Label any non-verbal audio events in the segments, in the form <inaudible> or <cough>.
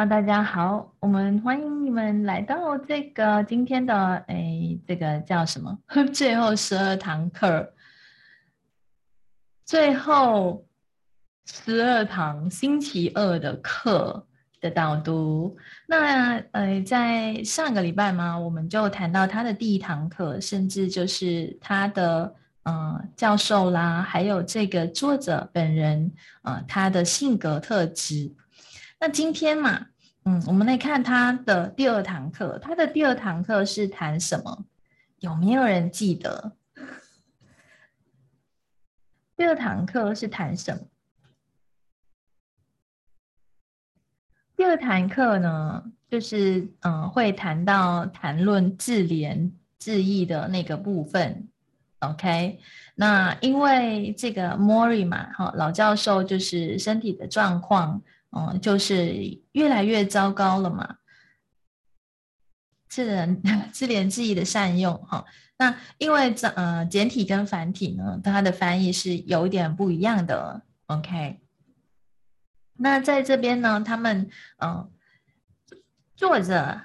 好，大家好，我们欢迎你们来到这个今天的诶，这个叫什么？<laughs> 最后十二堂课，最后十二堂星期二的课的导读。那呃，在上个礼拜嘛，我们就谈到他的第一堂课，甚至就是他的嗯教授啦，还有这个作者本人啊，他的性格特质。那今天嘛。嗯，我们来看他的第二堂课。他的第二堂课是谈什么？有没有人记得？第二堂课是谈什么？第二堂课呢，就是嗯，会谈到谈论智联智义的那个部分。OK，那因为这个 Mori 嘛，哈，老教授就是身体的状况。嗯，就是越来越糟糕了嘛。自人 <laughs> 自怜自艾的善用哈，那因为这呃简体跟繁体呢，它的翻译是有点不一样的。OK，那在这边呢，他们嗯，作者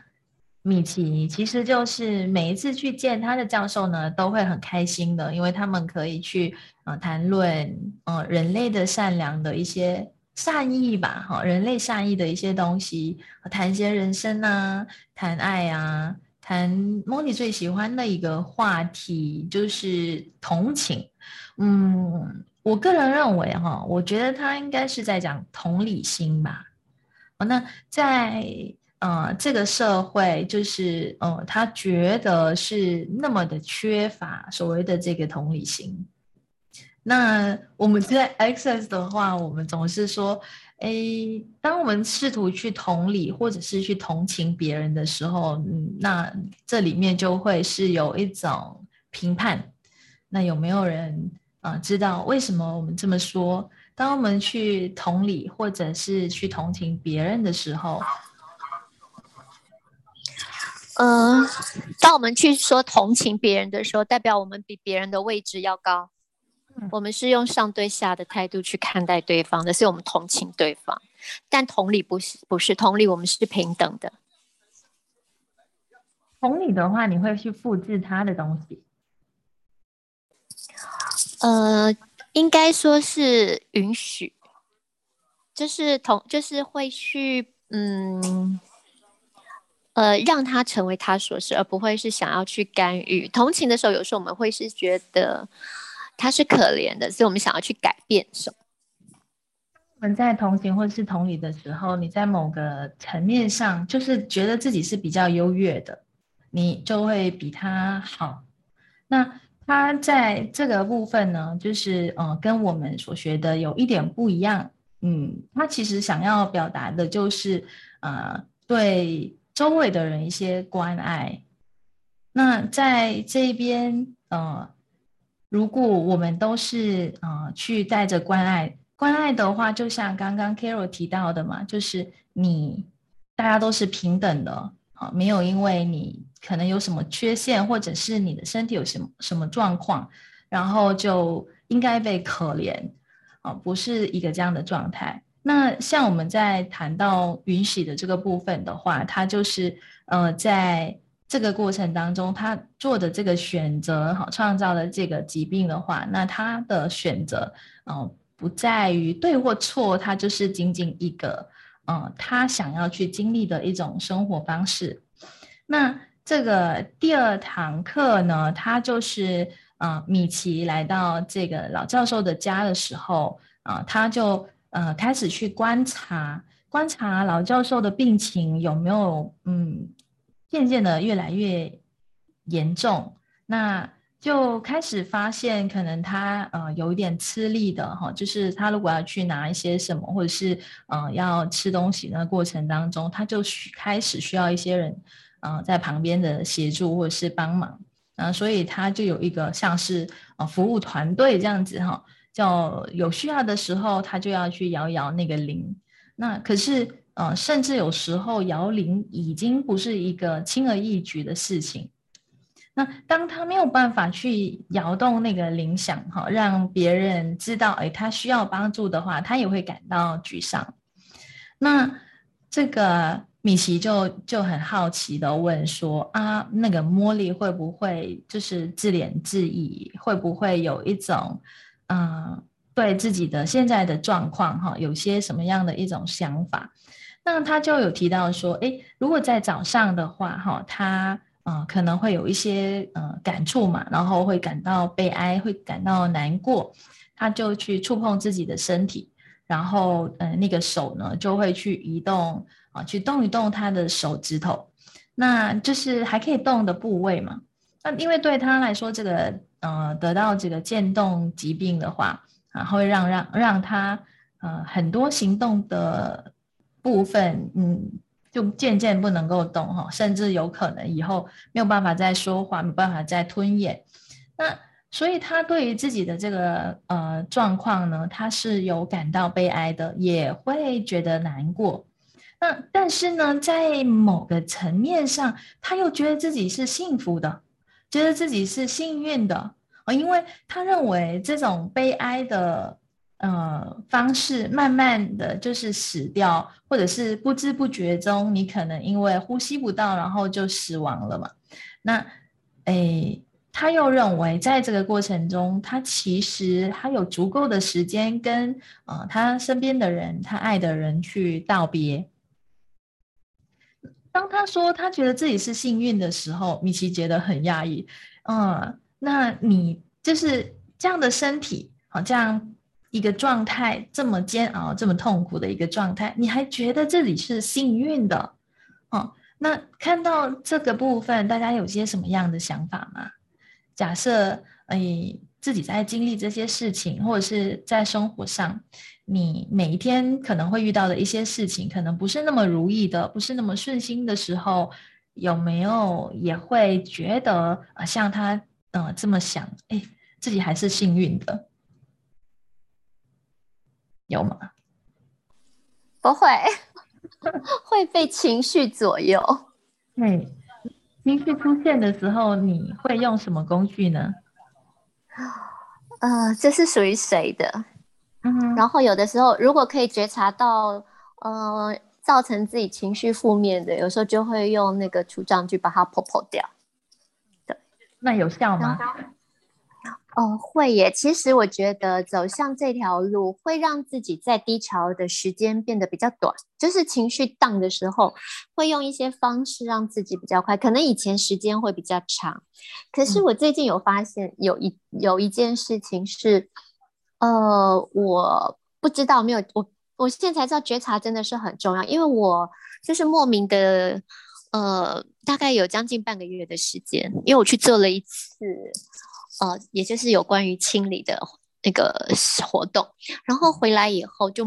米奇其实就是每一次去见他的教授呢，都会很开心的，因为他们可以去呃谈论嗯人类的善良的一些。善意吧，哈，人类善意的一些东西，谈一些人生啊，谈爱啊，谈莫妮最喜欢的一个话题就是同情。嗯，我个人认为，哈，我觉得他应该是在讲同理心吧。哦，那在呃这个社会，就是呃他觉得是那么的缺乏所谓的这个同理心。那我们在 Access 的话，我们总是说，哎，当我们试图去同理或者是去同情别人的时候，嗯，那这里面就会是有一种评判。那有没有人啊知道为什么我们这么说？当我们去同理或者是去同情别人的时候，嗯，当我们去说同情别人的时候，代表我们比别人的位置要高。我们是用上对下的态度去看待对方的，所以我们同情对方，但同理不是不是同理，我们是平等的。同理的话，你会去复制他的东西？呃，应该说是允许，就是同就是会去嗯呃让他成为他所是，而不会是想要去干预。同情的时候，有时候我们会是觉得。他是可怜的，所以我们想要去改变什么？我们在同情或者是同理的时候，你在某个层面上就是觉得自己是比较优越的，你就会比他好。那他在这个部分呢，就是嗯，跟我们所学的有一点不一样。嗯，他其实想要表达的就是呃，对周围的人一些关爱。那在这边，呃。如果我们都是啊去带着关爱，关爱的话，就像刚刚 Carol 提到的嘛，就是你大家都是平等的啊，没有因为你可能有什么缺陷，或者是你的身体有什么什么状况，然后就应该被可怜啊，不是一个这样的状态。那像我们在谈到允许的这个部分的话，它就是呃在。这个过程当中，他做的这个选择，哈，创造了这个疾病的话，那他的选择，嗯，不在于对或错，他就是仅仅一个，嗯，他想要去经历的一种生活方式。那这个第二堂课呢，他就是，嗯，米奇来到这个老教授的家的时候，啊，他就，呃，开始去观察，观察老教授的病情有没有，嗯。渐渐的越来越严重，那就开始发现，可能他呃有一点吃力的哈，就是他如果要去拿一些什么，或者是嗯要吃东西那过程当中，他就开始需要一些人嗯在旁边的协助或者是帮忙啊，所以他就有一个像是呃服务团队这样子哈，叫有需要的时候他就要去摇一摇那个铃，那可是。呃，甚至有时候摇铃已经不是一个轻而易举的事情。那当他没有办法去摇动那个铃响，哈，让别人知道，哎，他需要帮助的话，他也会感到沮丧。那这个米奇就就很好奇的问说啊，那个茉莉会不会就是自怜自艾，会不会有一种嗯对自己的现在的状况哈，有些什么样的一种想法？那他就有提到说，哎，如果在早上的话哈，他嗯可能会有一些嗯感触嘛，然后会感到悲哀，会感到难过，他就去触碰自己的身体。然后，嗯，那个手呢，就会去移动啊，去动一动他的手指头，那就是还可以动的部位嘛。那因为对他来说，这个呃，得到这个渐冻疾病的话，啊，会让让让他呃很多行动的部分，嗯，就渐渐不能够动哈，甚至有可能以后没有办法再说话，没办法再吞咽。那所以他对于自己的这个呃状况呢，他是有感到悲哀的，也会觉得难过。那但是呢，在某个层面上，他又觉得自己是幸福的，觉得自己是幸运的啊，因为他认为这种悲哀的呃方式，慢慢的就是死掉，或者是不知不觉中，你可能因为呼吸不到，然后就死亡了嘛。那诶。他又认为，在这个过程中，他其实他有足够的时间跟呃他身边的人，他爱的人去道别。当他说他觉得自己是幸运的时候，米奇觉得很压抑。嗯，那你就是这样的身体，好，这样一个状态，这么煎熬、这么痛苦的一个状态，你还觉得自己是幸运的？哦，那看到这个部分，大家有些什么样的想法吗？假设，诶，自己在经历这些事情，或者是在生活上，你每一天可能会遇到的一些事情，可能不是那么如意的，不是那么顺心的时候，有没有也会觉得啊，像他，呃，这么想，哎，自己还是幸运的，有吗？不会，<laughs> 会被情绪左右。对。情绪出现的时候，你会用什么工具呢？呃，这是属于谁的？嗯，然后有的时候，如果可以觉察到，呃，造成自己情绪负面的，有时候就会用那个除障去把它破破掉。对，那有效吗？哦，会耶。其实我觉得走向这条路会让自己在低潮的时间变得比较短，就是情绪荡的时候，会用一些方式让自己比较快。可能以前时间会比较长，可是我最近有发现有一有一件事情是，呃，我不知道没有我我现在才知道觉察真的是很重要，因为我就是莫名的，呃，大概有将近半个月的时间，因为我去做了一次。呃，也就是有关于清理的那个活动，然后回来以后就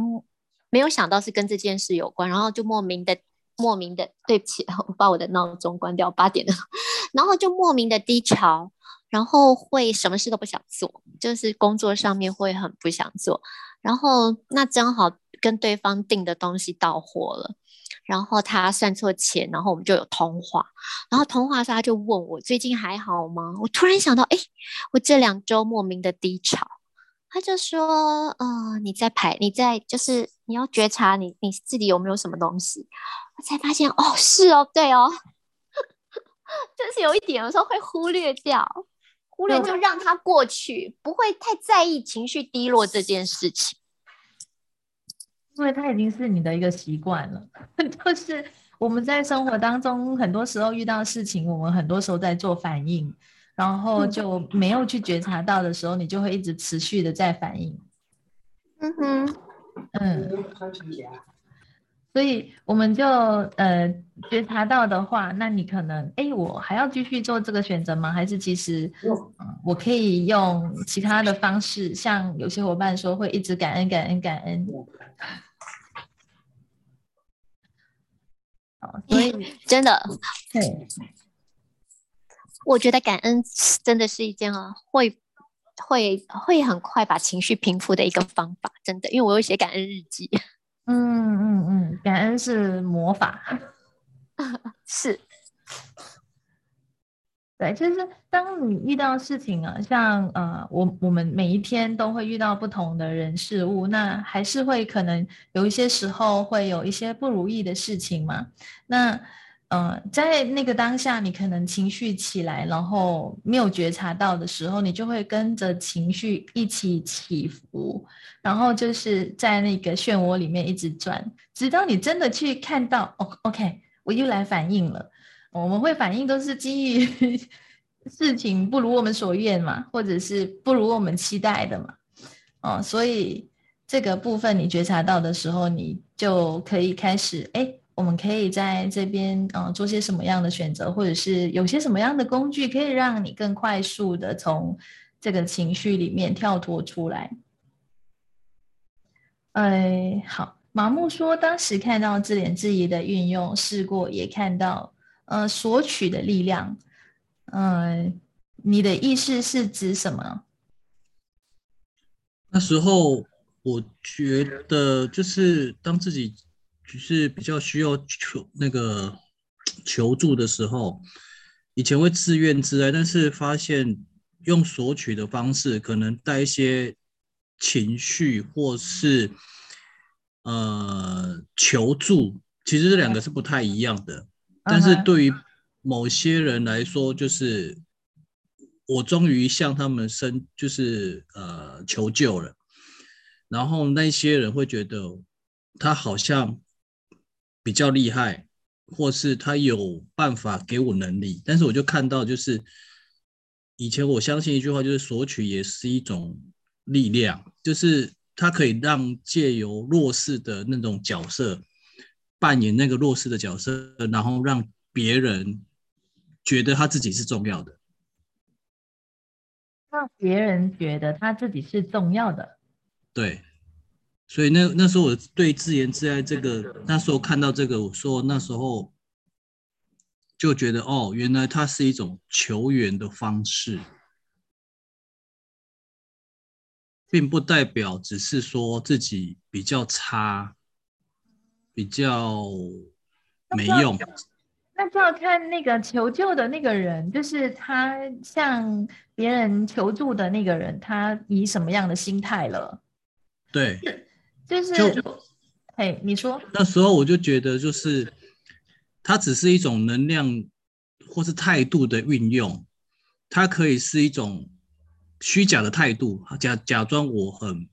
没有想到是跟这件事有关，然后就莫名的莫名的对不起，我 <laughs> 把我的闹钟关掉八点了，<laughs> 然后就莫名的低潮，然后会什么事都不想做，就是工作上面会很不想做，然后那正好跟对方订的东西到货了。然后他算错钱，然后我们就有通话。然后通话时他就问我最近还好吗？我突然想到，哎，我这两周莫名的低潮。他就说，呃，你在排，你在就是你要觉察你你自己有没有什么东西。我才发现，哦，是哦，对哦，<laughs> 就是有一点，有时候会忽略掉，忽略就让它过去，不会太在意情绪低落这件事情。因为它已经是你的一个习惯了，<laughs> 就是我们在生活当中很多时候遇到事情，我们很多时候在做反应，然后就没有去觉察到的时候，你就会一直持续的在反应。嗯哼，嗯，所以我们就呃觉察到的话，那你可能哎，我还要继续做这个选择吗？还是其实我可以用其他的方式，像有些伙伴说会一直感恩感恩感恩。所以 <laughs> 真的，对，我觉得感恩真的是一件啊，会会会很快把情绪平复的一个方法，真的，因为我有写感恩日记。<laughs> 嗯嗯嗯，感恩是魔法，<laughs> 是。对，就是当你遇到事情啊，像呃，我我们每一天都会遇到不同的人事物，那还是会可能有一些时候会有一些不如意的事情嘛。那呃，在那个当下，你可能情绪起来，然后没有觉察到的时候，你就会跟着情绪一起起伏，然后就是在那个漩涡里面一直转，直到你真的去看到，哦，OK，我又来反应了。我们会反应都是基于 <laughs> 事情不如我们所愿嘛，或者是不如我们期待的嘛，哦，所以这个部分你觉察到的时候，你就可以开始，哎，我们可以在这边，嗯，做些什么样的选择，或者是有些什么样的工具，可以让你更快速的从这个情绪里面跳脱出来。哎，好，麻木说，当时看到自怜自疑的运用，试过也看到。呃，索取的力量，呃，你的意思是指什么？那时候我觉得，就是当自己就是比较需要求那个求助的时候，以前会自怨自艾，但是发现用索取的方式，可能带一些情绪，或是呃求助，其实这两个是不太一样的。但是对于某些人来说，就是我终于向他们伸，就是呃求救了。然后那些人会觉得他好像比较厉害，或是他有办法给我能力。但是我就看到，就是以前我相信一句话，就是索取也是一种力量，就是它可以让借由弱势的那种角色。扮演那个弱势的角色，然后让别人觉得他自己是重要的，让别人觉得他自己是重要的。对，所以那那时候我对自言自爱这个，那时候看到这个，我说那时候就觉得哦，原来它是一种求援的方式，并不代表只是说自己比较差。比较没用，那就要看那个求救的那个人，就是他向别人求助的那个人，他以什么样的心态了？对，就是，哎，你说那时候我就觉得，就是它只是一种能量或是态度的运用，它可以是一种虚假的态度，假假装我很。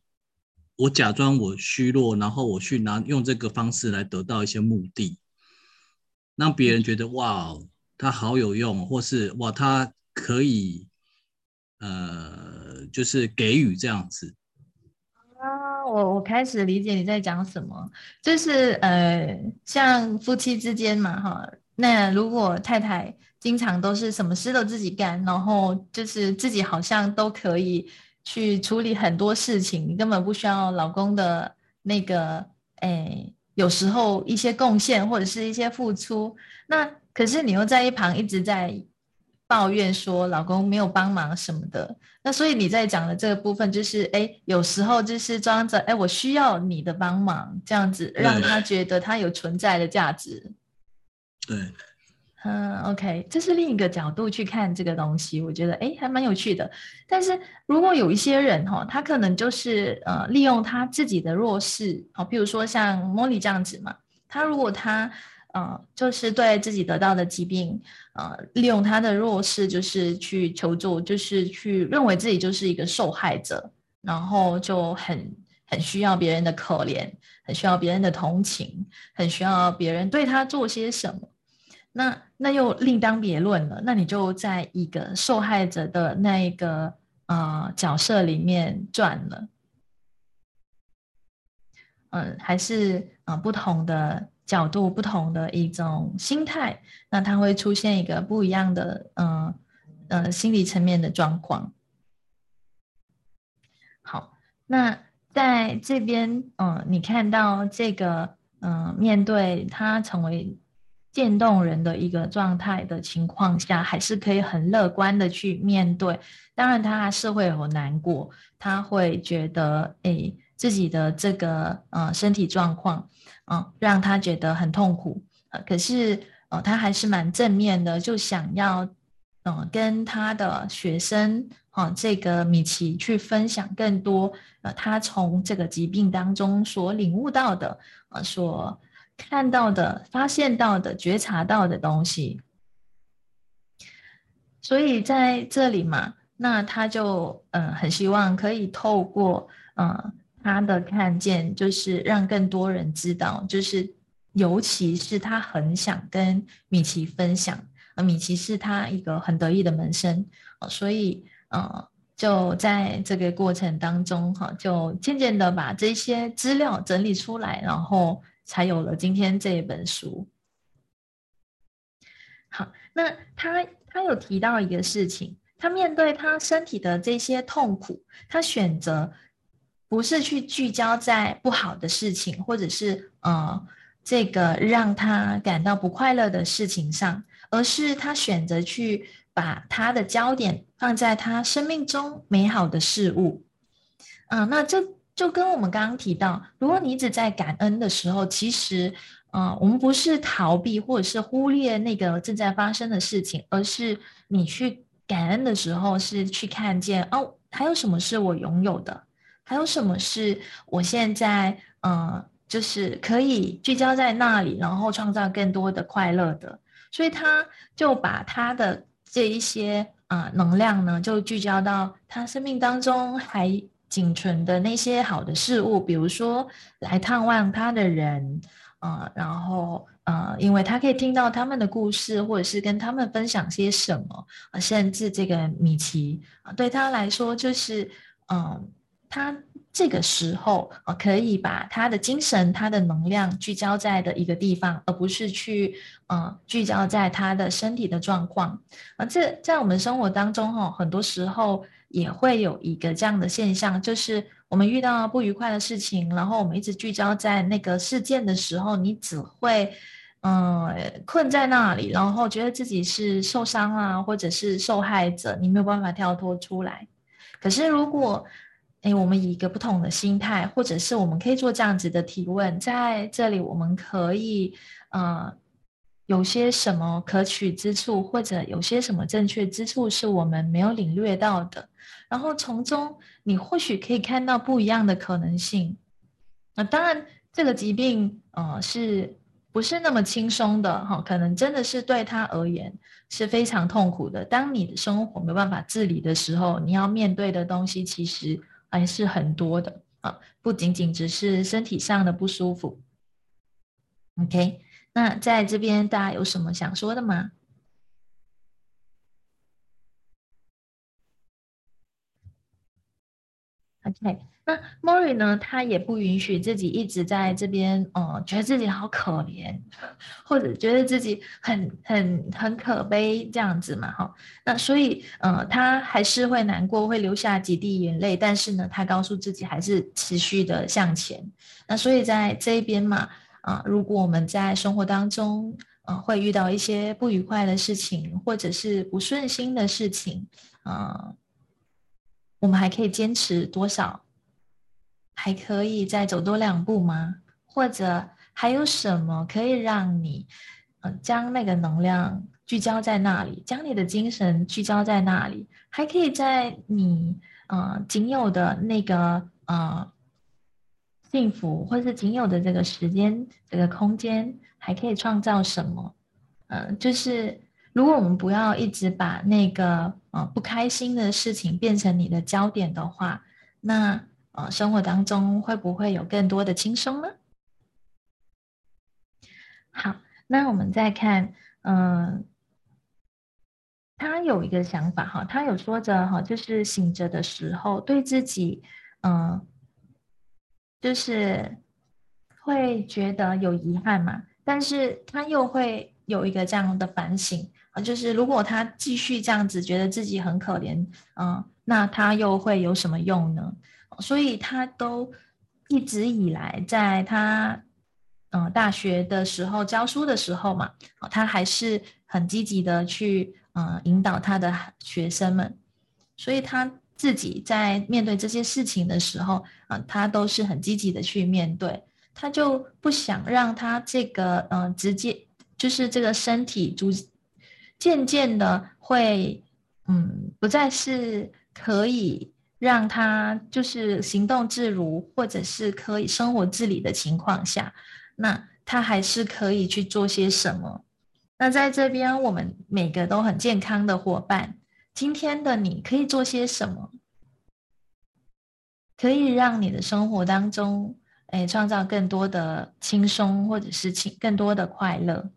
我假装我虚弱，然后我去拿用这个方式来得到一些目的，让别人觉得哇，他好有用，或是哇，他可以，呃，就是给予这样子。啊，我我开始理解你在讲什么，就是呃，像夫妻之间嘛，哈，那如果太太经常都是什么事都自己干，然后就是自己好像都可以。去处理很多事情，你根本不需要老公的那个，哎，有时候一些贡献或者是一些付出。那可是你又在一旁一直在抱怨说老公没有帮忙什么的。那所以你在讲的这个部分就是，哎，有时候就是装着，哎，我需要你的帮忙，这样子让他觉得他有存在的价值。对。嗯，OK，这是另一个角度去看这个东西，我觉得哎还蛮有趣的。但是如果有一些人哈，他可能就是呃利用他自己的弱势，好，比如说像莫莉这样子嘛，他如果他呃就是对自己得到的疾病，呃利用他的弱势就是去求助，就是去认为自己就是一个受害者，然后就很很需要别人的可怜，很需要别人的同情，很需要别人对他做些什么。那那又另当别论了。那你就在一个受害者的那一个呃角色里面转了，嗯，还是呃不同的角度、不同的一种心态，那它会出现一个不一样的嗯呃心理层面的状况。好，那在这边嗯，你看到这个嗯，面对他成为。渐动人的一个状态的情况下，还是可以很乐观的去面对。当然，他还是会有难过，他会觉得，哎，自己的这个呃身体状况，嗯，让他觉得很痛苦。呃，可是，呃，他还是蛮正面的，就想要嗯，跟他的学生啊，这个米奇去分享更多呃，他从这个疾病当中所领悟到的呃，所看到的、发现到的、觉察到的东西。所以在这里嘛，那他就嗯，很希望可以透过嗯他的看见，就是让更多人知道，就是尤其是他很想跟米奇分享。呃，米奇是他一个很得意的门生，所以呃，就在这个过程当中哈，就渐渐的把这些资料整理出来，然后才有了今天这一本书。好，那他他有提到一个事情，他面对他身体的这些痛苦，他选择不是去聚焦在不好的事情，或者是呃这个让他感到不快乐的事情上。而是他选择去把他的焦点放在他生命中美好的事物，嗯，那这就跟我们刚刚提到，如果你一直在感恩的时候，其实，嗯，我们不是逃避或者是忽略那个正在发生的事情，而是你去感恩的时候，是去看见哦，还有什么是我拥有的，还有什么是我现在，嗯，就是可以聚焦在那里，然后创造更多的快乐的。所以他就把他的这一些啊能量呢，就聚焦到他生命当中还仅存的那些好的事物，比如说来探望他的人，啊，然后呃，因为他可以听到他们的故事，或者是跟他们分享些什么，啊，甚至这个米奇啊，对他来说就是嗯，他。这个时候啊，可以把他的精神、他的能量聚焦在的一个地方，而不是去嗯聚焦在他的身体的状况。啊，这在我们生活当中哈，很多时候也会有一个这样的现象，就是我们遇到不愉快的事情，然后我们一直聚焦在那个事件的时候，你只会嗯困在那里，然后觉得自己是受伤啊，或者是受害者，你没有办法跳脱出来。可是如果哎，我们以一个不同的心态，或者是我们可以做这样子的提问，在这里我们可以，呃，有些什么可取之处，或者有些什么正确之处是我们没有领略到的，然后从中你或许可以看到不一样的可能性。那当然，这个疾病，呃，是不是那么轻松的？哈，可能真的是对他而言是非常痛苦的。当你的生活没办法自理的时候，你要面对的东西其实。还是很多的啊，不仅仅只是身体上的不舒服。OK，那在这边大家有什么想说的吗？OK。那 Mori 呢？他也不允许自己一直在这边，呃，觉得自己好可怜，或者觉得自己很很很可悲这样子嘛，哈。那所以，呃，他还是会难过，会流下几滴眼泪，但是呢，他告诉自己还是持续的向前。那所以在这一边嘛，啊，如果我们在生活当中，呃，会遇到一些不愉快的事情，或者是不顺心的事情，啊，我们还可以坚持多少？还可以再走多两步吗？或者还有什么可以让你，嗯，将那个能量聚焦在那里，将你的精神聚焦在那里？还可以在你，嗯，仅有的那个，嗯，幸福，或是仅有的这个时间、这个空间，还可以创造什么？嗯，就是如果我们不要一直把那个，呃，不开心的事情变成你的焦点的话，那。呃，生活当中会不会有更多的轻松呢？好，那我们再看，嗯，他有一个想法哈，他有说着哈，就是醒着的时候对自己，嗯，就是会觉得有遗憾嘛，但是他又会有一个这样的反省啊，就是如果他继续这样子觉得自己很可怜，嗯，那他又会有什么用呢？所以他都一直以来，在他嗯大学的时候教书的时候嘛，他还是很积极的去嗯引导他的学生们。所以他自己在面对这些事情的时候，啊，他都是很积极的去面对。他就不想让他这个嗯直接就是这个身体逐渐渐的会嗯，不再是可以让他就是行动自如，或者是可以生活自理的情况下，那他还是可以去做些什么？那在这边，我们每个都很健康的伙伴，今天的你可以做些什么？可以让你的生活当中，哎，创造更多的轻松，或者是轻更多的快乐。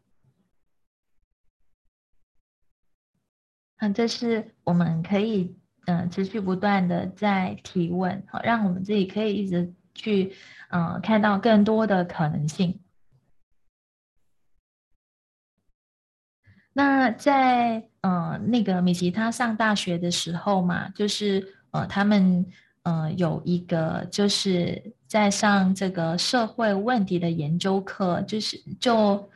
那这是我们可以，嗯，持续不断的在提问，好，让我们自己可以一直去，嗯，看到更多的可能性。那在，呃，那个米奇他上大学的时候嘛，就是，呃，他们。呃，有一个就是在上这个社会问题的研究课，就是就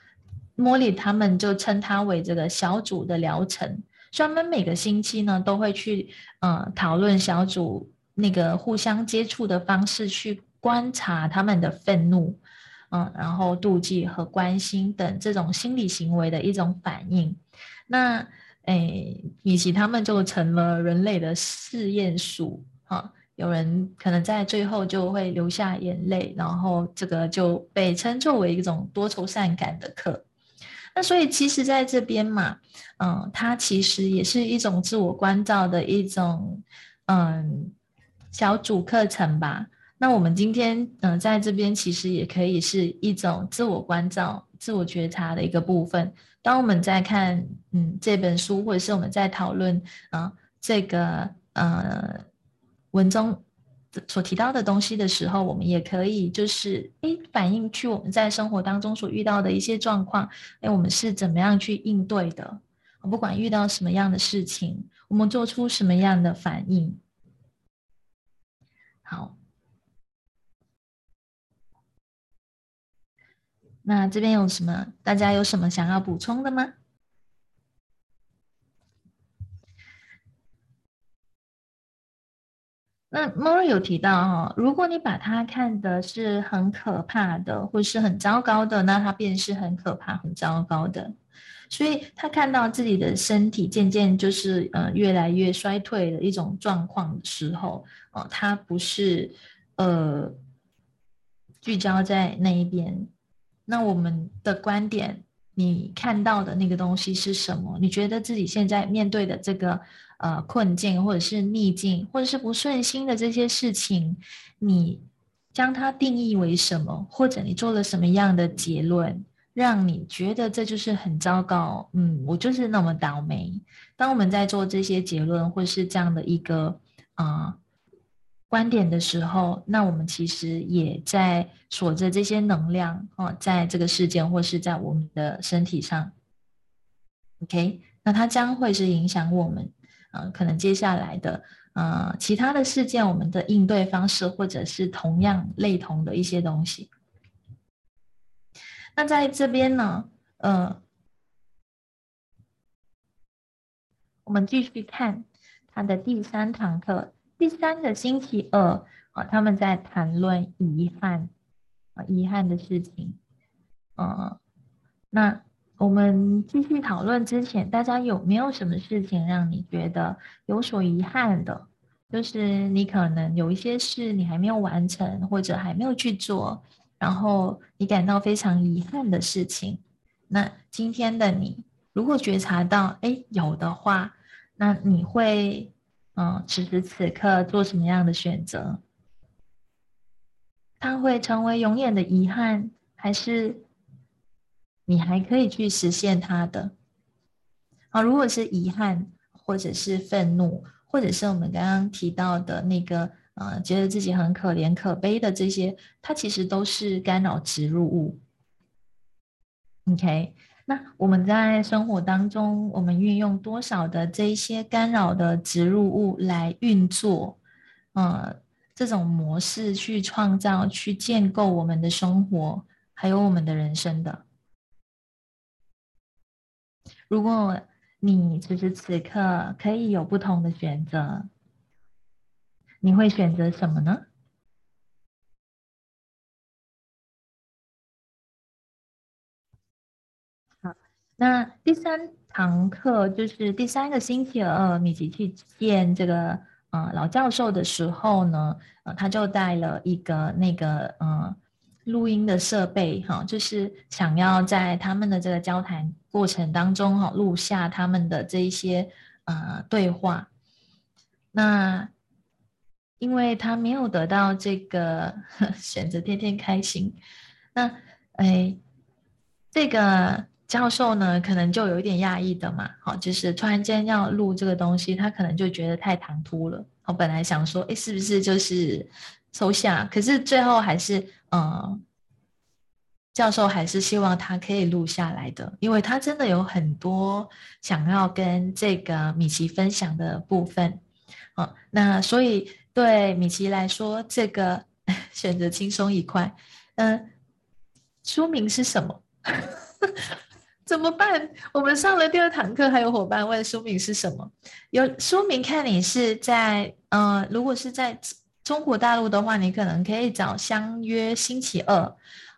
莫莉他们就称它为这个小组的疗程，专门每个星期呢都会去呃讨论小组那个互相接触的方式，去观察他们的愤怒，嗯，然后妒忌和关心等这种心理行为的一种反应。那诶，以及他们就成了人类的试验鼠，哈。有人可能在最后就会流下眼泪，然后这个就被称作为一种多愁善感的课。那所以其实在这边嘛，嗯，它其实也是一种自我关照的一种嗯小组课程吧。那我们今天嗯在这边其实也可以是一种自我关照、自我觉察的一个部分。当我们在看嗯这本书，或者是我们在讨论啊这个呃。文中所提到的东西的时候，我们也可以就是诶反映去我们在生活当中所遇到的一些状况，诶我们是怎么样去应对的？不管遇到什么样的事情，我们做出什么样的反应？好，那这边有什么？大家有什么想要补充的吗？那 m o r 有提到哈，如果你把它看的是很可怕的，或是很糟糕的，那它便是很可怕、很糟糕的。所以他看到自己的身体渐渐就是呃越来越衰退的一种状况的时候，哦，他不是呃聚焦在那一边。那我们的观点，你看到的那个东西是什么？你觉得自己现在面对的这个？呃，困境或者是逆境，或者是不顺心的这些事情，你将它定义为什么？或者你做了什么样的结论，让你觉得这就是很糟糕？嗯，我就是那么倒霉。当我们在做这些结论或是这样的一个啊观点的时候，那我们其实也在锁着这些能量哦，在这个事件或是在我们的身体上。OK，那它将会是影响我们。嗯，可能接下来的呃其他的事件，我们的应对方式，或者是同样类同的一些东西。那在这边呢，呃，我们继续看他的第三堂课，第三个星期二啊，他们在谈论遗憾啊，遗憾的事情，嗯，那。我们继续讨论之前，大家有没有什么事情让你觉得有所遗憾的？就是你可能有一些事你还没有完成，或者还没有去做，然后你感到非常遗憾的事情。那今天的你，如果觉察到哎有的话，那你会嗯此时此刻做什么样的选择？它会成为永远的遗憾，还是？你还可以去实现它的，好，如果是遗憾，或者是愤怒，或者是我们刚刚提到的那个，呃，觉得自己很可怜可悲的这些，它其实都是干扰植入物。OK，那我们在生活当中，我们运用多少的这一些干扰的植入物来运作，呃，这种模式去创造、去建构我们的生活，还有我们的人生的。如果你此时此刻可以有不同的选择，你会选择什么呢？那第三堂课就是第三个星期二，米奇去见这个呃老教授的时候呢，呃，他就带了一个那个呃录音的设备哈，就是想要在他们的这个交谈过程当中哈录下他们的这一些呃对话。那因为他没有得到这个 <laughs> 选择天天开心，那哎这个。教授呢，可能就有一点讶异的嘛，好，就是突然间要录这个东西，他可能就觉得太唐突了。我本来想说，哎，是不是就是抽象？可是最后还是，嗯，教授还是希望他可以录下来的，因为他真的有很多想要跟这个米奇分享的部分。嗯，那所以对米奇来说，这个 <laughs> 选择轻松愉快。嗯，书名是什么？怎么办？我们上了第二堂课，还有伙伴问书名是什么？有书名看你是在呃，如果是在中国大陆的话，你可能可以找《相约星期二》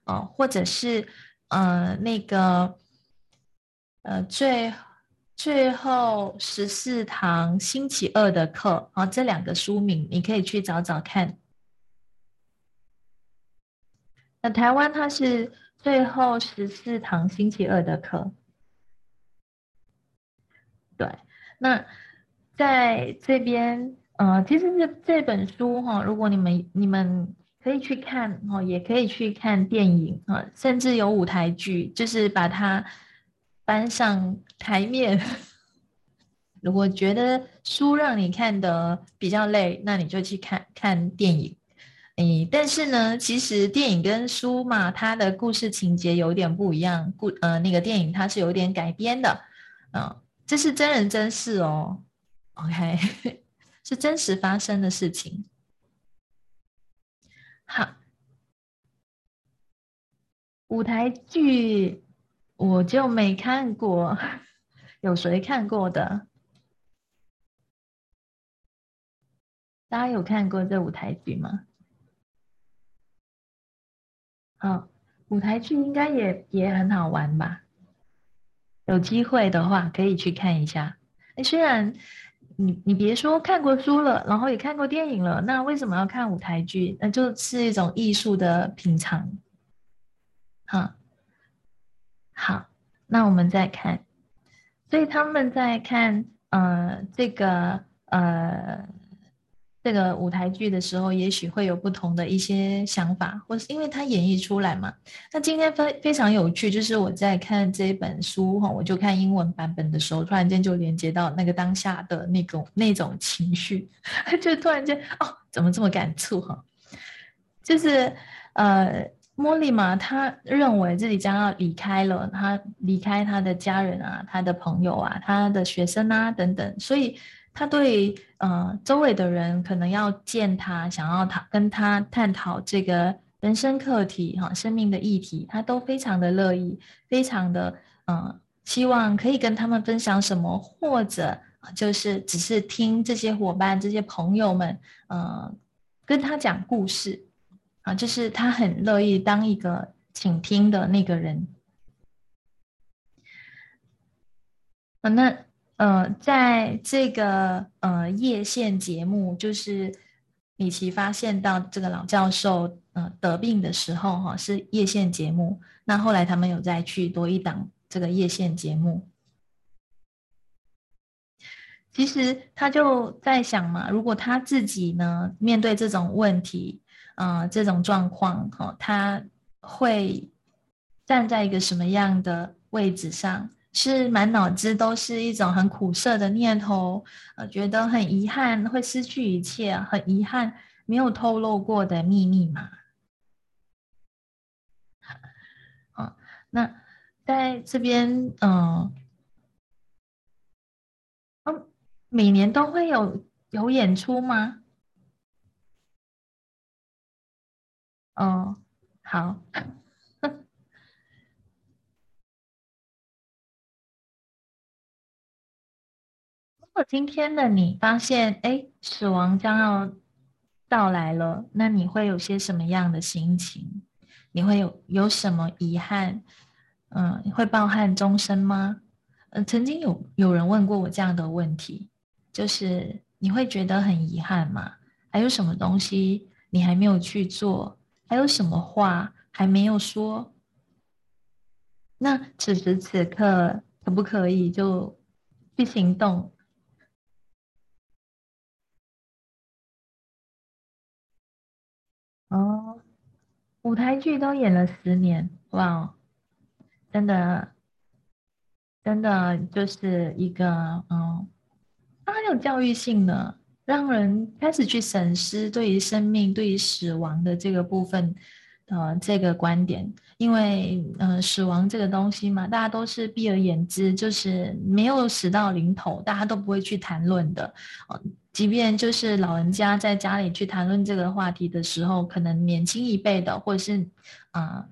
哦，或者是呃那个呃最最后十四堂星期二的课啊，这两个书名你可以去找找看。那台湾它是。最后十四堂星期二的课，对，那在这边，呃，其实这这本书哈，如果你们你们可以去看哦，也可以去看电影啊，甚至有舞台剧，就是把它搬上台面。<laughs> 如果觉得书让你看的比较累，那你就去看看电影。诶，但是呢，其实电影跟书嘛，它的故事情节有点不一样。故呃，那个电影它是有点改编的，嗯，这是真人真事哦，OK，<laughs> 是真实发生的事情。好，舞台剧我就没看过，有谁看过的？大家有看过这舞台剧吗？嗯，舞台剧应该也也很好玩吧？有机会的话可以去看一下。哎，虽然你你别说看过书了，然后也看过电影了，那为什么要看舞台剧？那就是一种艺术的品尝。好，好，那我们再看，所以他们在看呃这个呃。这个舞台剧的时候，也许会有不同的一些想法，或是因为它演绎出来嘛。那今天非非常有趣，就是我在看这本书哈，我就看英文版本的时候，突然间就连接到那个当下的那种那种情绪，<laughs> 就突然间哦，怎么这么感触哈？就是呃，茉莉嘛，她认为自己将要离开了，她离开她的家人啊，她的朋友啊，她的学生啊等等，所以。他对呃周围的人可能要见他，想要他跟他探讨这个人生课题哈，生命的议题，他都非常的乐意，非常的嗯，希望可以跟他们分享什么，或者就是只是听这些伙伴、这些朋友们嗯跟他讲故事啊，就是他很乐意当一个倾听的那个人啊，那。呃，在这个呃夜线节目，就是米奇发现到这个老教授呃得病的时候，哈，是夜线节目。那后来他们有再去多一档这个夜线节目。其实他就在想嘛，如果他自己呢面对这种问题，呃，这种状况，哈，他会站在一个什么样的位置上？是满脑子都是一种很苦涩的念头，呃，觉得很遗憾会失去一切，很遗憾没有透露过的秘密嘛。啊，那在这边，嗯，嗯，每年都会有有演出吗？哦，好。如果今天的你发现，哎，死亡将要到来了，那你会有些什么样的心情？你会有有什么遗憾？嗯，会抱憾终生吗？嗯，曾经有有人问过我这样的问题，就是你会觉得很遗憾吗？还有什么东西你还没有去做？还有什么话还没有说？那此时此刻可不可以就去行动？哦，舞台剧都演了十年，哇，真的，真的就是一个嗯，它很有教育性的。让人开始去审视对于生命、对于死亡的这个部分，呃，这个观点，因为，呃，死亡这个东西嘛，大家都是避而远之，就是没有死到临头，大家都不会去谈论的。呃，即便就是老人家在家里去谈论这个话题的时候，可能年轻一辈的，或者是，啊。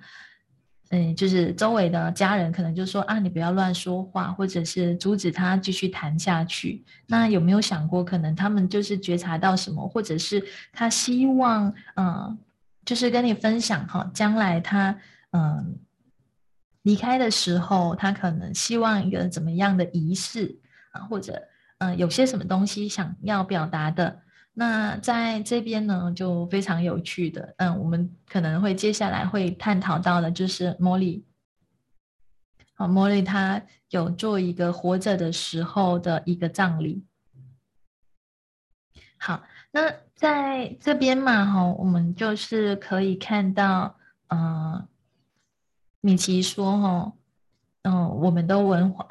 嗯，就是周围的家人可能就说啊，你不要乱说话，或者是阻止他继续谈下去。那有没有想过，可能他们就是觉察到什么，或者是他希望，嗯，就是跟你分享哈，将来他嗯离开的时候，他可能希望一个怎么样的仪式啊，或者嗯有些什么东西想要表达的。那在这边呢，就非常有趣的，嗯，我们可能会接下来会探讨到的，就是茉莉，好，茉莉她有做一个活着的时候的一个葬礼。好，那在这边嘛，哈，我们就是可以看到，嗯，米奇说，哈，嗯，我们的文化。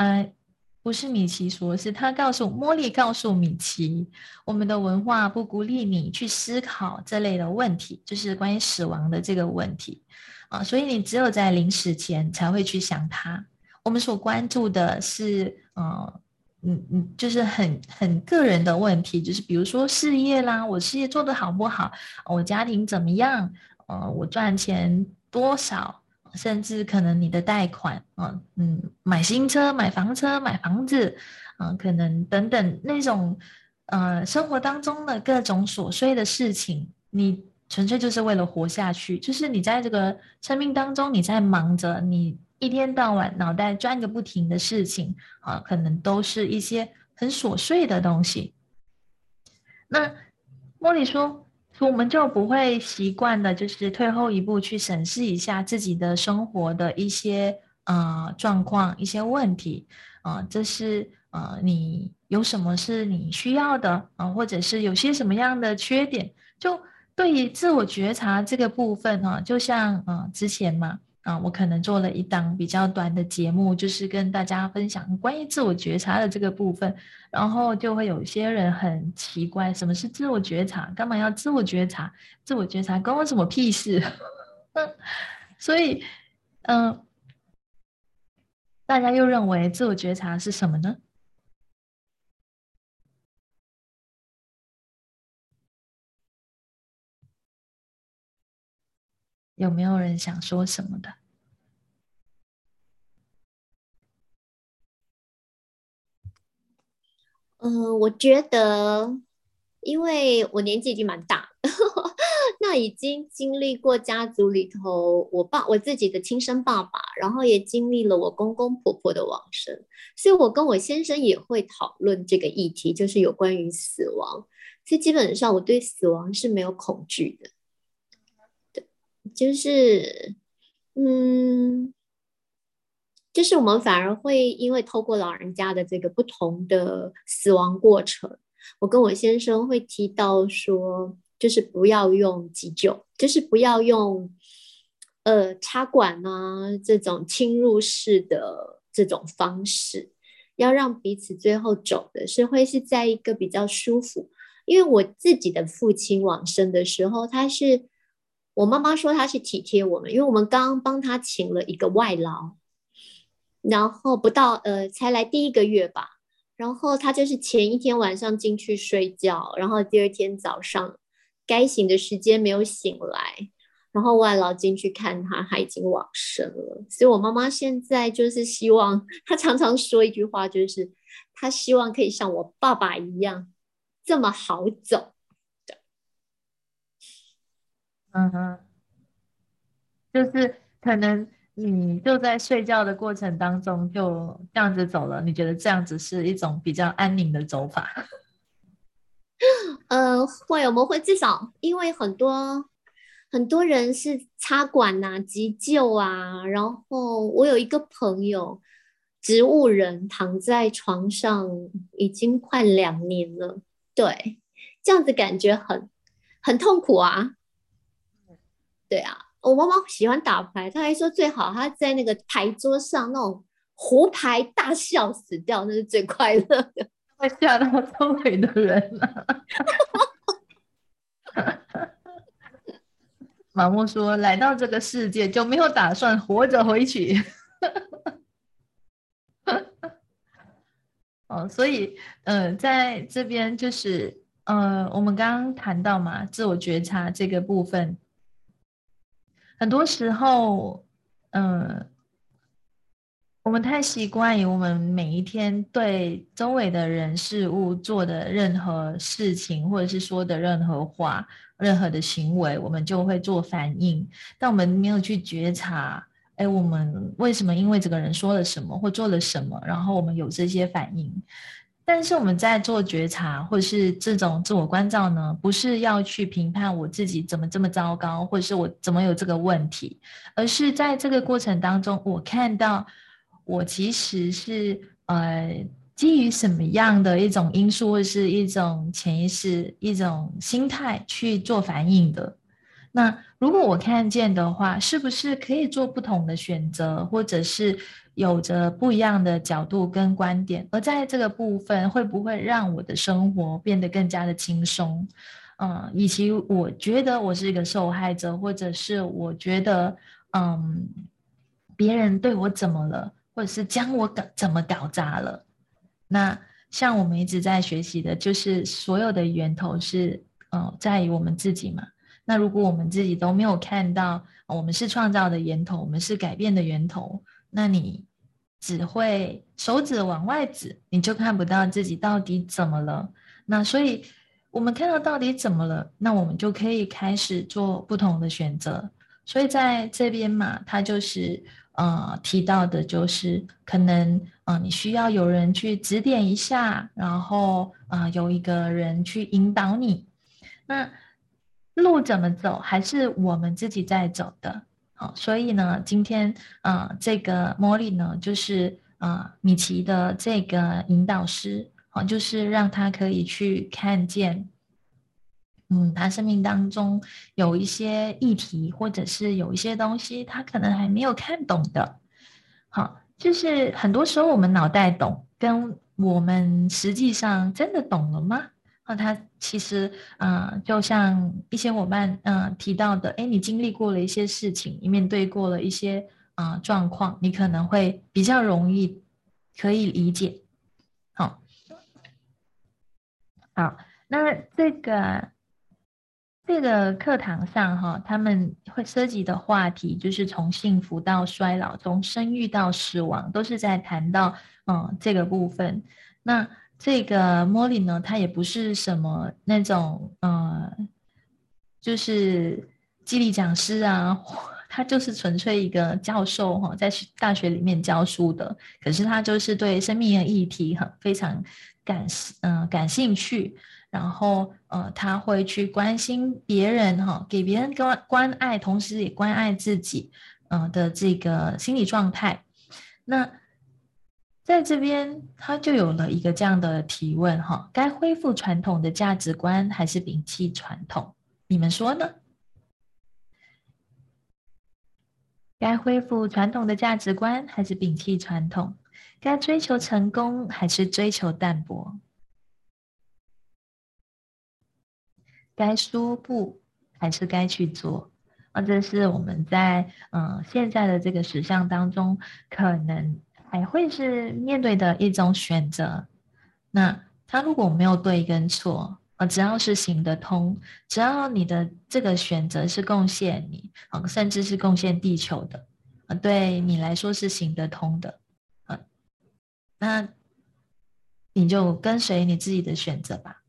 不是米奇说，是他告诉茉莉告诉米奇，我们的文化不鼓励你去思考这类的问题，就是关于死亡的这个问题啊，所以你只有在临死前才会去想它。我们所关注的是，呃，嗯嗯，就是很很个人的问题，就是比如说事业啦，我事业做得好不好，我家庭怎么样，呃，我赚钱多少。甚至可能你的贷款啊，嗯，买新车、买房车、买房子，啊，可能等等那种，呃，生活当中的各种琐碎的事情，你纯粹就是为了活下去，就是你在这个生命当中，你在忙着，你一天到晚脑袋转个不停的事情啊，可能都是一些很琐碎的东西。那茉莉说。我们就不会习惯的，就是退后一步去审视一下自己的生活的一些呃状况、一些问题啊，这是呃你有什么是你需要的啊，或者是有些什么样的缺点，就对于自我觉察这个部分哈，就像呃之前嘛。啊，我可能做了一档比较短的节目，就是跟大家分享关于自我觉察的这个部分，然后就会有些人很奇怪，什么是自我觉察？干嘛要自我觉察？自我觉察关我什么屁事？<laughs> 所以，嗯，大家又认为自我觉察是什么呢？有没有人想说什么的？嗯，我觉得，因为我年纪已经蛮大，<laughs> 那已经经历过家族里头我爸我自己的亲生爸爸，然后也经历了我公公婆婆的往生，所以我跟我先生也会讨论这个议题，就是有关于死亡。所以基本上我对死亡是没有恐惧的。就是，嗯，就是我们反而会因为透过老人家的这个不同的死亡过程，我跟我先生会提到说，就是不要用急救，就是不要用呃插管啊这种侵入式的这种方式，要让彼此最后走的是会是在一个比较舒服。因为我自己的父亲往生的时候，他是。我妈妈说她是体贴我们，因为我们刚帮她请了一个外劳，然后不到呃才来第一个月吧，然后她就是前一天晚上进去睡觉，然后第二天早上该醒的时间没有醒来，然后外劳进去看他，他已经往生了。所以我妈妈现在就是希望，她常常说一句话，就是她希望可以像我爸爸一样这么好走。嗯哼，就是可能你就在睡觉的过程当中就这样子走了，你觉得这样子是一种比较安宁的走法？<laughs> 呃，会，我们会至少因为很多很多人是插管呐、急救啊，然后我有一个朋友，植物人躺在床上已经快两年了，对，这样子感觉很很痛苦啊。对啊，我妈妈喜欢打牌，她还说最好她在那个牌桌上那种胡牌大笑死掉，那是最快乐的。<laughs> 会吓到周围的人了。马木说：“来到这个世界就没有打算活着回去。”哦，所以，呃，在这边就是，呃，我们刚刚谈到嘛，自我觉察这个部分，很多时候，嗯。我们太习惯于我们每一天对周围的人事物做的任何事情，或者是说的任何话、任何的行为，我们就会做反应。但我们没有去觉察，哎，我们为什么因为这个人说了什么或做了什么，然后我们有这些反应？但是我们在做觉察或是这种自我关照呢，不是要去评判我自己怎么这么糟糕，或者是我怎么有这个问题，而是在这个过程当中，我看到。我其实是呃基于什么样的一种因素，或者是一种潜意识、一种心态去做反应的？那如果我看见的话，是不是可以做不同的选择，或者是有着不一样的角度跟观点？而在这个部分，会不会让我的生活变得更加的轻松？嗯，以及我觉得我是一个受害者，或者是我觉得嗯别人对我怎么了？或者是将我搞怎么搞砸了？那像我们一直在学习的，就是所有的源头是，呃，在于我们自己嘛。那如果我们自己都没有看到，我们是创造的源头，我们是改变的源头，那你只会手指往外指，你就看不到自己到底怎么了。那所以，我们看到到底怎么了，那我们就可以开始做不同的选择。所以在这边嘛，它就是。呃，提到的就是可能，呃，你需要有人去指点一下，然后，啊，有一个人去引导你。那路怎么走，还是我们自己在走的。所以呢，今天，啊，这个茉莉呢，就是啊，米奇的这个引导师，好，就是让他可以去看见。嗯，他生命当中有一些议题，或者是有一些东西，他可能还没有看懂的。好，就是很多时候我们脑袋懂，跟我们实际上真的懂了吗？那他其实啊，就像一些伙伴嗯提到的，哎，你经历过了一些事情，你面对过了一些啊状况，你可能会比较容易可以理解。好，好，那这个。这个课堂上，哈，他们会涉及的话题就是从幸福到衰老，从生育到死亡，都是在谈到嗯这个部分。那这个莫莉呢，她也不是什么那种呃，就是激励讲师啊，<laughs> 他就是纯粹一个教授哈，在大学里面教书的。可是他就是对生命的议题很非常感嗯感兴趣。然后，呃，他会去关心别人，哈，给别人关关爱，同时也关爱自己，嗯的这个心理状态。那在这边，他就有了一个这样的提问，哈，该恢复传统的价值观，还是摒弃传统？你们说呢？该恢复传统的价值观，还是摒弃传统？该追求成功，还是追求淡泊？该说不还是该去做？啊，这是我们在嗯现在的这个实相当中，可能还会是面对的一种选择。那他如果没有对跟错，啊，只要是行得通，只要你的这个选择是贡献你，啊，甚至是贡献地球的，啊，对你来说是行得通的，啊，那你就跟随你自己的选择吧。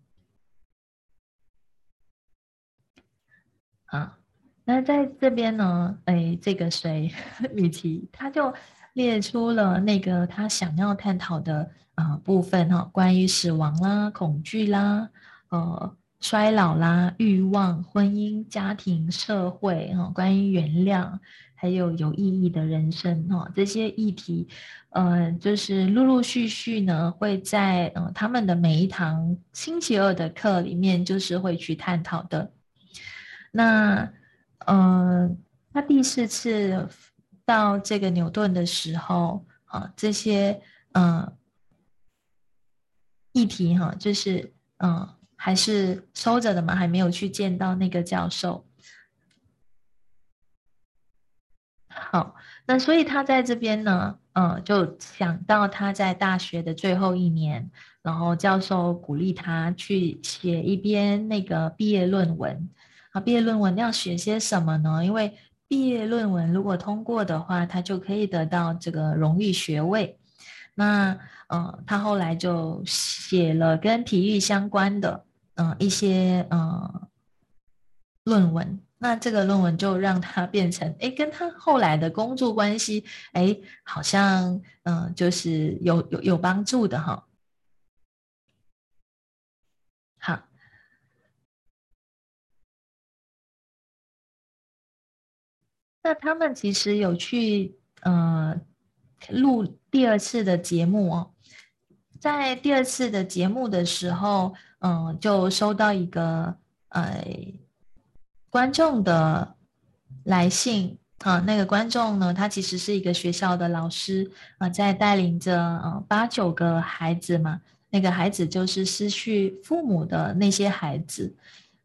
啊，那在这边呢，哎，这个谁，<laughs> 米奇，他就列出了那个他想要探讨的啊部分哈，关于死亡啦、恐惧啦、呃衰老啦、欲望、婚姻、家庭、社会哈，关于原谅，还有有意义的人生哈，这些议题，呃，就是陆陆续续呢，会在呃他们的每一堂星期二的课里面，就是会去探讨的。那。嗯，他第四次到这个牛顿的时候，啊，这些嗯议题哈，就是嗯还是收着的嘛，还没有去见到那个教授。好，那所以他在这边呢，嗯，就想到他在大学的最后一年，然后教授鼓励他去写一篇那个毕业论文。啊，毕业论文要写些什么呢？因为毕业论文如果通过的话，他就可以得到这个荣誉学位。那，呃，他后来就写了跟体育相关的，嗯，一些呃论文。那这个论文就让他变成，哎，跟他后来的工作关系，哎，好像，嗯，就是有有有帮助的哈。好。那他们其实有去呃录第二次的节目哦，在第二次的节目的时候，嗯，就收到一个呃观众的来信。啊，那个观众呢，他其实是一个学校的老师啊，在带领着呃八九个孩子嘛，那个孩子就是失去父母的那些孩子。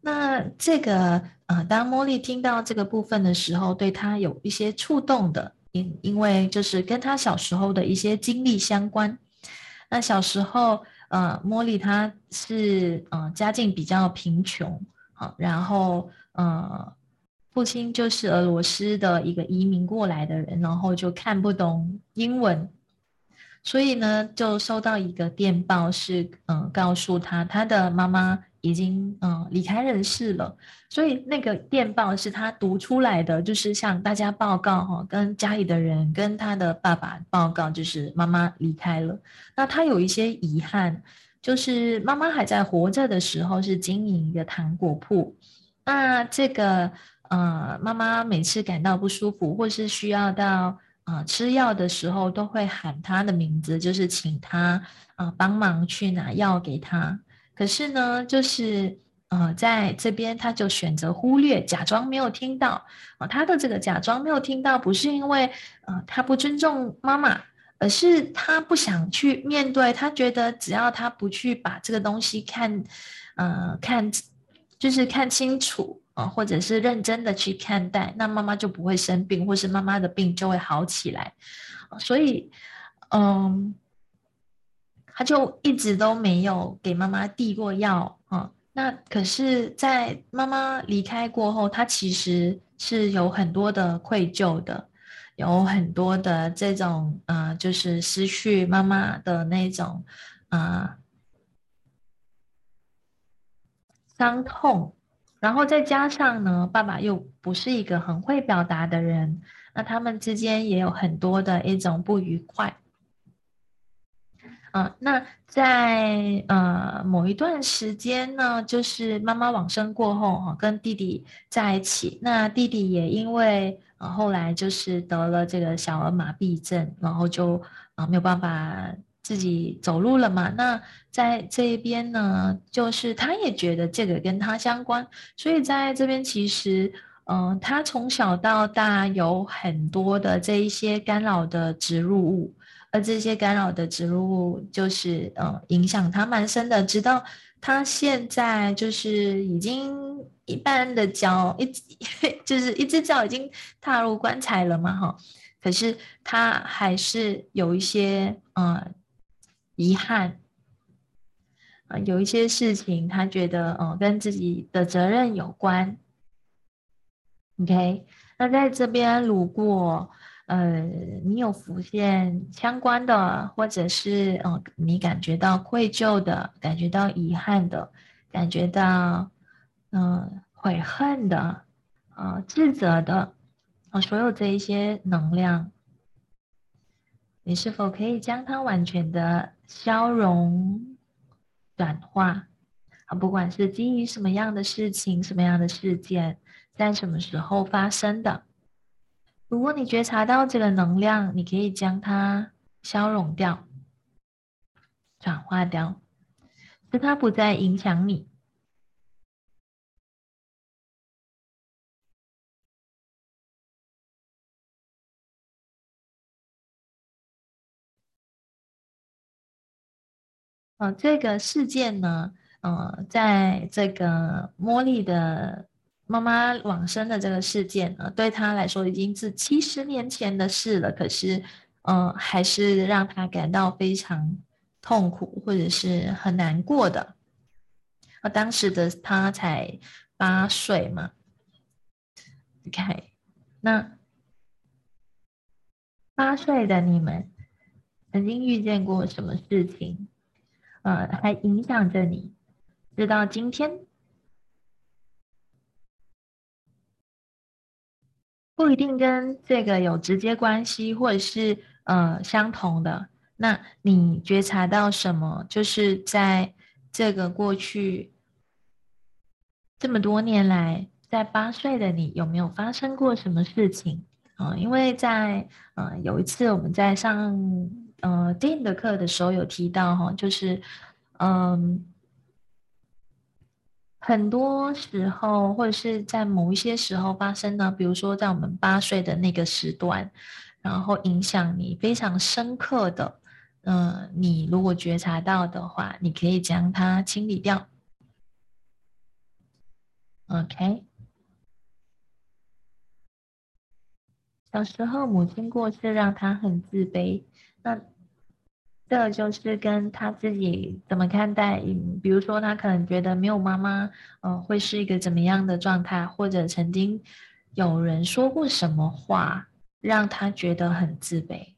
那这个呃，当茉莉听到这个部分的时候，对她有一些触动的，因因为就是跟她小时候的一些经历相关。那小时候，呃，茉莉她是呃家境比较贫穷，好，然后呃，父亲就是俄罗斯的一个移民过来的人，然后就看不懂英文，所以呢，就收到一个电报，是嗯，告诉他他的妈妈。已经嗯离开人世了，所以那个电报是他读出来的，就是向大家报告哈，跟家里的人跟他的爸爸报告，就是妈妈离开了。那他有一些遗憾，就是妈妈还在活着的时候是经营一个糖果铺，那这个呃妈妈每次感到不舒服或是需要到啊吃药的时候，都会喊他的名字，就是请他啊帮忙去拿药给他。可是呢，就是呃，在这边他就选择忽略，假装没有听到啊。他的这个假装没有听到，不是因为呃他不尊重妈妈，而是他不想去面对。他觉得只要他不去把这个东西看，呃看，就是看清楚啊，或者是认真的去看待，那妈妈就不会生病，或是妈妈的病就会好起来。所以，嗯。他就一直都没有给妈妈递过药啊。那可是，在妈妈离开过后，他其实是有很多的愧疚的，有很多的这种呃，就是失去妈妈的那种啊伤痛。然后再加上呢，爸爸又不是一个很会表达的人，那他们之间也有很多的一种不愉快。那在呃某一段时间呢，就是妈妈往生过后哈，跟弟弟在一起。那弟弟也因为呃后来就是得了这个小儿麻痹症，然后就啊没有办法自己走路了嘛。那在这一边呢，就是他也觉得这个跟他相关，所以在这边其实嗯，他从小到大有很多的这一些干扰的植入物。而这些干扰的植入物，就是呃影响他蛮深的，直到他现在就是已经一半的脚一 <laughs> 就是一只脚已经踏入棺材了嘛哈，可是他还是有一些呃遗憾啊，有一些事情他觉得呃跟自己的责任有关。OK，那在这边如果。呃，你有浮现相关的，或者是呃，你感觉到愧疚的，感觉到遗憾的，感觉到嗯悔恨的，呃自责的啊，所有这一些能量，你是否可以将它完全的消融、转化啊？不管是基于什么样的事情、什么样的事件，在什么时候发生的，如果你觉察到这个能量，你可以将它消融掉、转化掉，使它不再影响你。呃，这个事件呢，呃，在这个茉莉的妈妈往生的这个事件呢，对他来说已经是七十年前的事了。可是，嗯，还是让他感到非常痛苦或者是很难过的。呃，当时的他才八岁嘛。OK，那八岁的你们曾经遇见过什么事情？呃，还影响着你，直到今天，不一定跟这个有直接关系，或者是呃相同的。那你觉察到什么？就是在这个过去这么多年来，在八岁的你有没有发生过什么事情啊？因为在呃有一次我们在上。呃，电影的课的时候有提到哈，就是，嗯，很多时候或者是在某一些时候发生呢，比如说在我们八岁的那个时段，然后影响你非常深刻的，嗯，你如果觉察到的话，你可以将它清理掉。OK，小时候母亲过世，让他很自卑。那这就是跟他自己怎么看待，比如说他可能觉得没有妈妈，嗯，会是一个怎么样的状态，或者曾经有人说过什么话让他觉得很自卑，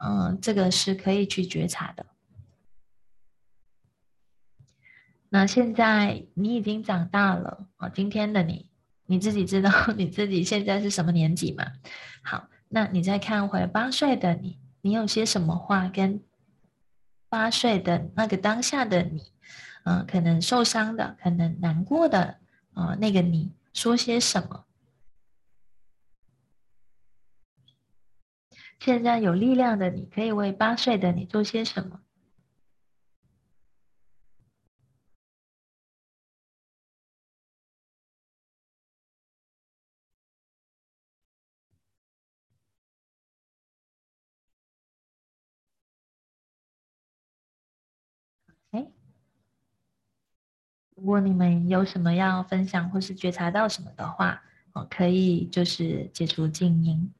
嗯，这个是可以去觉察的。那现在你已经长大了啊，今天的你，你自己知道 <laughs> 你自己现在是什么年纪吗？好，那你再看回八岁的你。你有些什么话跟八岁的那个当下的你，嗯，可能受伤的，可能难过的，啊，那个你说些什么？现在有力量的你，可以为八岁的你做些什么？如果你们有什么要分享或是觉察到什么的话，我，可以就是解除静音。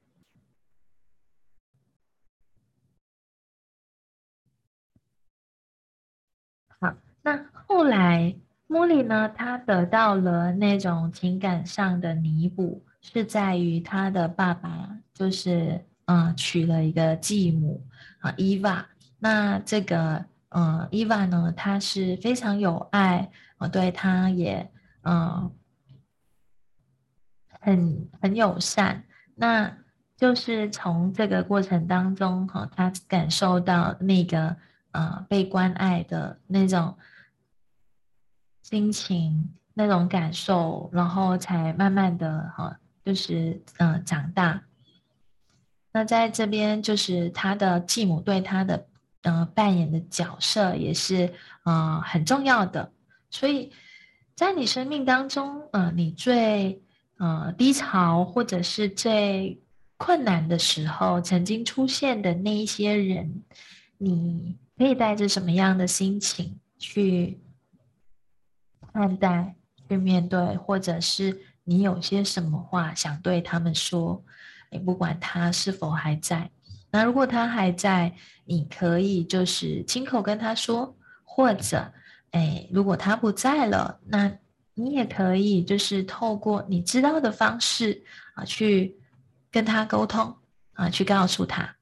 好，那后来茉莉呢，她得到了那种情感上的弥补，是在于她的爸爸就是嗯娶了一个继母啊伊娃。那这个嗯伊娃呢，她是非常有爱。我对他也嗯很很友善，那就是从这个过程当中哈，他感受到那个呃被关爱的那种心情、那种感受，然后才慢慢的哈，就是嗯长大。那在这边就是他的继母对他的呃扮演的角色也是呃很重要的。所以，在你生命当中，呃，你最呃低潮或者是最困难的时候，曾经出现的那一些人，你可以带着什么样的心情去看待、去面对，或者是你有些什么话想对他们说？你不管他是否还在，那如果他还在，你可以就是亲口跟他说，或者。哎，如果他不在了，那你也可以就是透过你知道的方式啊，去跟他沟通啊，去告诉他。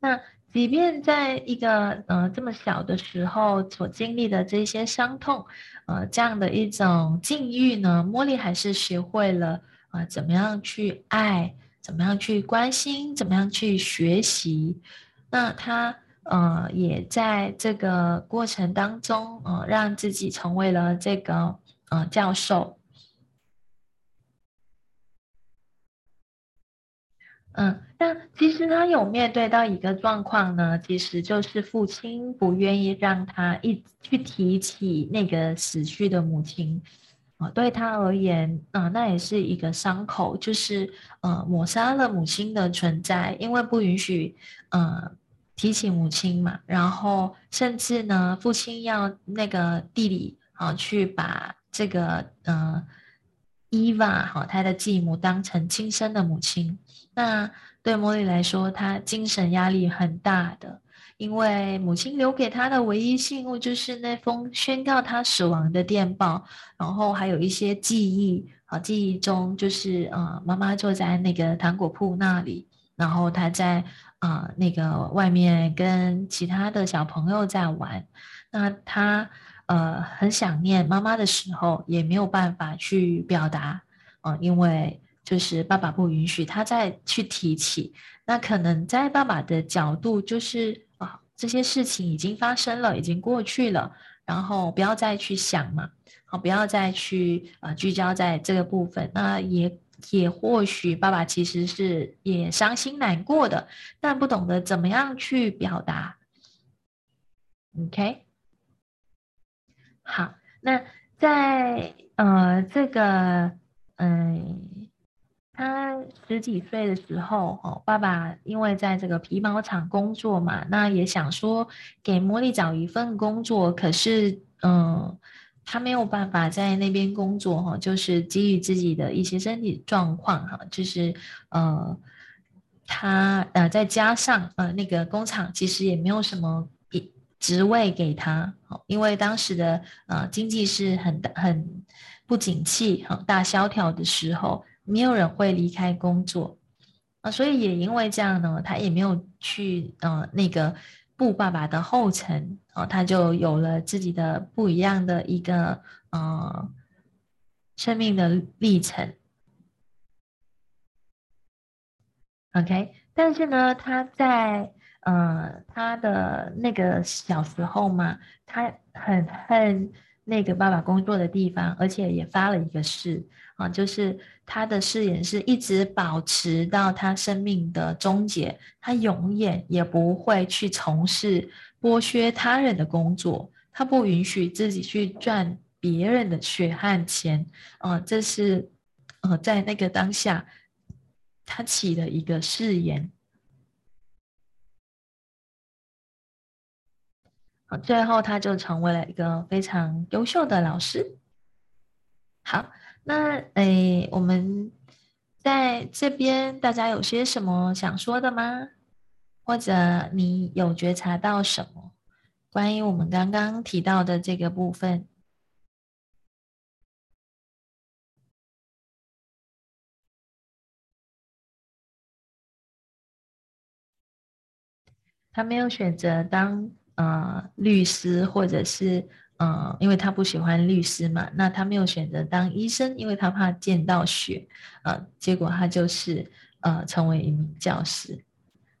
那即便在一个呃这么小的时候所经历的这些伤痛，呃这样的一种境遇呢，茉莉还是学会了啊怎么样去爱，怎么样去关心，怎么样去学习。那他呃也在这个过程当中，呃让自己成为了这个呃教授。嗯，那其实他有面对到一个状况呢，其实就是父亲不愿意让他一去提起那个死去的母亲，对他而言，啊，那也是一个伤口，就是呃抹杀了母亲的存在，因为不允许呃提起母亲嘛，然后甚至呢，父亲要那个弟弟啊去把这个呃伊娃哈他的继母当成亲生的母亲。那对莫莉来说，她精神压力很大的，因为母亲留给她的唯一信物就是那封宣告她死亡的电报，然后还有一些记忆啊，记忆中就是呃，妈妈坐在那个糖果铺那里，然后她在啊那个外面跟其他的小朋友在玩，那她呃很想念妈妈的时候，也没有办法去表达啊，因为。就是爸爸不允许他再去提起，那可能在爸爸的角度就是，这些事情已经发生了，已经过去了，然后不要再去想嘛，好，不要再去啊聚焦在这个部分。那也也或许爸爸其实是也伤心难过的，但不懂得怎么样去表达。OK，好，那在呃这个嗯。他十几岁的时候，哦，爸爸因为在这个皮毛厂工作嘛，那也想说给茉莉找一份工作，可是，嗯，他没有办法在那边工作，哈，就是基于自己的一些身体状况，哈，就是，呃，他，呃，再加上，呃，那个工厂其实也没有什么职位给他，哦，因为当时的，呃，经济是很很不景气，哈，大萧条的时候。没有人会离开工作啊，所以也因为这样呢，他也没有去呃那个布爸爸的后尘啊，他就有了自己的不一样的一个呃生命的历程。OK，但是呢，他在呃他的那个小时候嘛，他很恨那个爸爸工作的地方，而且也发了一个誓。啊，就是他的誓言是一直保持到他生命的终结，他永远也不会去从事剥削他人的工作，他不允许自己去赚别人的血汗钱。啊，这是呃，在那个当下，他起的一个誓言。最后他就成为了一个非常优秀的老师。好。那诶，我们在这边，大家有些什么想说的吗？或者你有觉察到什么关于我们刚刚提到的这个部分？他没有选择当呃律师，或者是。嗯，因为他不喜欢律师嘛，那他没有选择当医生，因为他怕见到血，呃，结果他就是呃成为一名教师，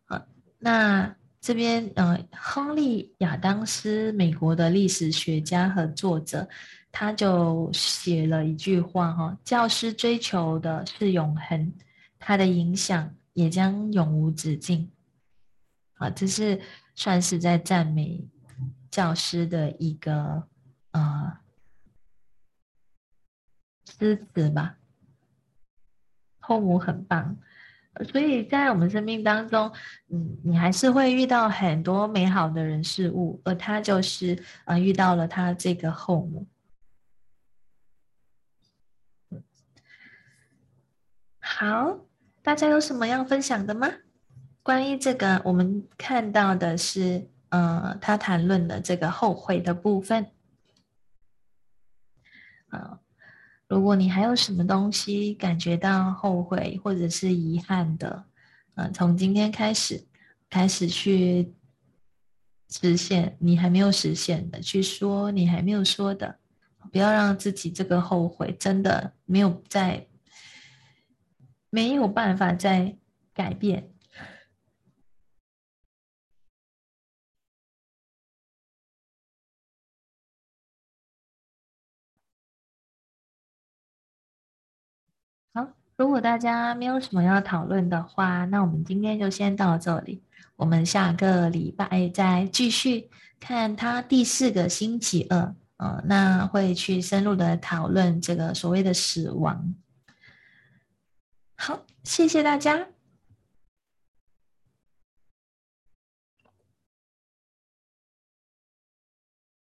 啊，那这边呃，亨利亚当斯，美国的历史学家和作者，他就写了一句话哈，教师追求的是永恒，他的影响也将永无止境，啊，这是算是在赞美。教师的一个呃诗词吧，后母很棒，所以在我们生命当中，嗯，你还是会遇到很多美好的人事物，而他就是呃遇到了他这个后母。好，大家有什么要分享的吗？关于这个，我们看到的是。呃，他谈论的这个后悔的部分，啊，如果你还有什么东西感觉到后悔或者是遗憾的，呃，从今天开始，开始去实现你还没有实现的，去说你还没有说的，不要让自己这个后悔真的没有在没有办法再改变。如果大家没有什么要讨论的话，那我们今天就先到这里。我们下个礼拜再继续看他第四个星期二，呃，那会去深入的讨论这个所谓的死亡。好，谢谢大家。